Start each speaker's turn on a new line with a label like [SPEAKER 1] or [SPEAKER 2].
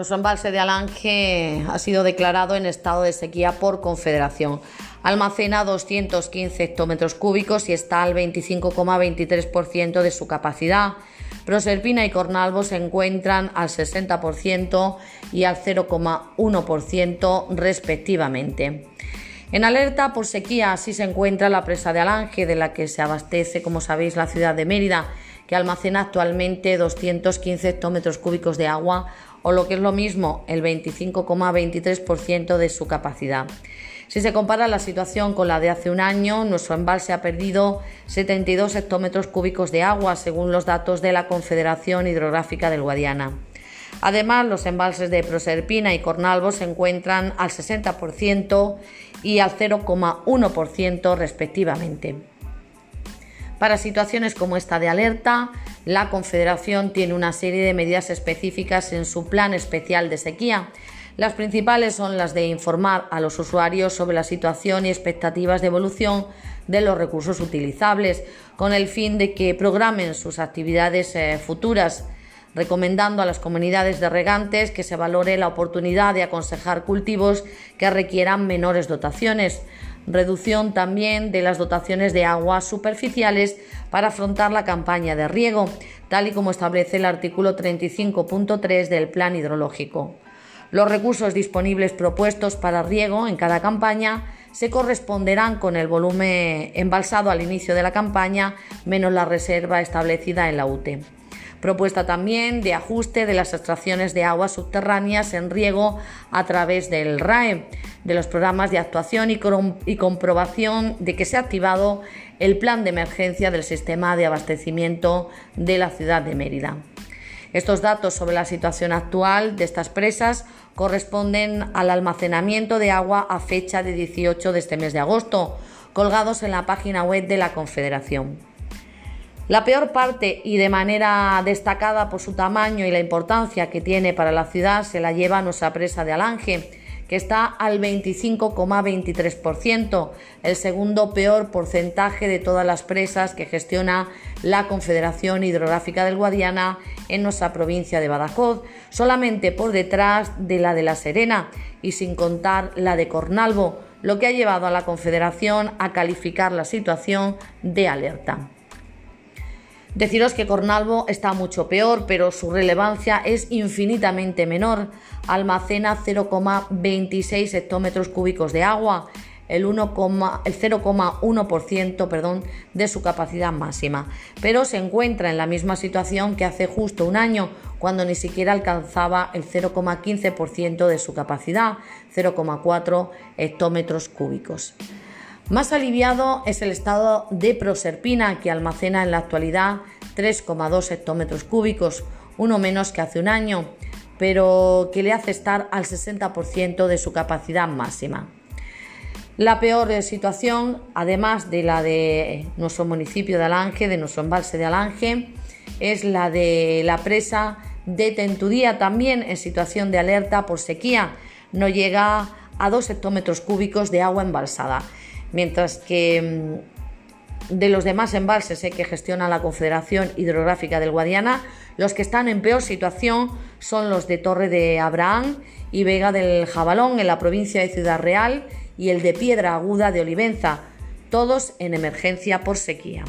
[SPEAKER 1] Nuestro embalse de Alange ha sido declarado en estado de sequía por Confederación. Almacena 215 hectómetros cúbicos y está al 25,23% de su capacidad. Proserpina y Cornalvo se encuentran al 60% y al 0,1% respectivamente. En alerta por sequía así se encuentra la presa de Alange, de la que se abastece, como sabéis, la ciudad de Mérida, que almacena actualmente 215 hectómetros cúbicos de agua, o lo que es lo mismo, el 25,23% de su capacidad. Si se compara la situación con la de hace un año, nuestro embalse ha perdido 72 hectómetros cúbicos de agua, según los datos de la Confederación Hidrográfica del Guadiana. Además, los embalses de Proserpina y Cornalvo se encuentran al 60% y al 0,1% respectivamente. Para situaciones como esta de alerta, la Confederación tiene una serie de medidas específicas en su plan especial de sequía. Las principales son las de informar a los usuarios sobre la situación y expectativas de evolución de los recursos utilizables, con el fin de que programen sus actividades eh, futuras recomendando a las comunidades de regantes que se valore la oportunidad de aconsejar cultivos que requieran menores dotaciones, reducción también de las dotaciones de aguas superficiales para afrontar la campaña de riego, tal y como establece el artículo 35.3 del Plan Hidrológico. Los recursos disponibles propuestos para riego en cada campaña se corresponderán con el volumen embalsado al inicio de la campaña menos la reserva establecida en la UTE. Propuesta también de ajuste de las extracciones de aguas subterráneas en riego a través del RAE, de los programas de actuación y, comprobación de que se ha activado el plan de emergencia del sistema de abastecimiento de la ciudad de Mérida. Estos datos sobre la situación actual de estas presas corresponden al almacenamiento de agua a fecha de 18 de este mes de agosto, colgados en la página web de la Confederación. La peor parte y de manera destacada por su tamaño y la importancia que tiene para la ciudad se la lleva nuestra presa de Alange, que está al 25,23%, el segundo peor porcentaje de todas las presas que gestiona la Confederación Hidrográfica del Guadiana en nuestra provincia de Badajoz, solamente por detrás de la de La Serena y sin contar la de Cornalvo, lo que ha llevado a la Confederación a calificar la situación de alerta. Deciros que Cornalvo está mucho peor, pero su relevancia es infinitamente menor. Almacena 0,26 hectómetros cúbicos de agua, el, 0,1% perdón, de su capacidad máxima, pero se encuentra en la misma situación que hace justo un año, cuando ni siquiera alcanzaba el 0,15% de su capacidad, 0,4 hectómetros cúbicos. Más aliviado es el estado de Proserpina, que almacena en la actualidad 3,2 hectómetros cúbicos, uno menos que hace un año, pero que le hace estar al 60% de su capacidad máxima. La peor situación, además de la de nuestro municipio de Alange, de nuestro embalse de Alange, es la de la presa de Tentudía, también en situación de alerta por sequía. No llega a 2 hectómetros cúbicos de agua embalsada mientras que mm, de los demás embalses eh, que gestiona la Confederación Hidrográfica del Guadiana, los que están en peor situación son los de Torre de Abraham y Vega del Jabalón en la provincia de Ciudad Real y el de Piedra Aguda de Olivenza, todos en emergencia por sequía.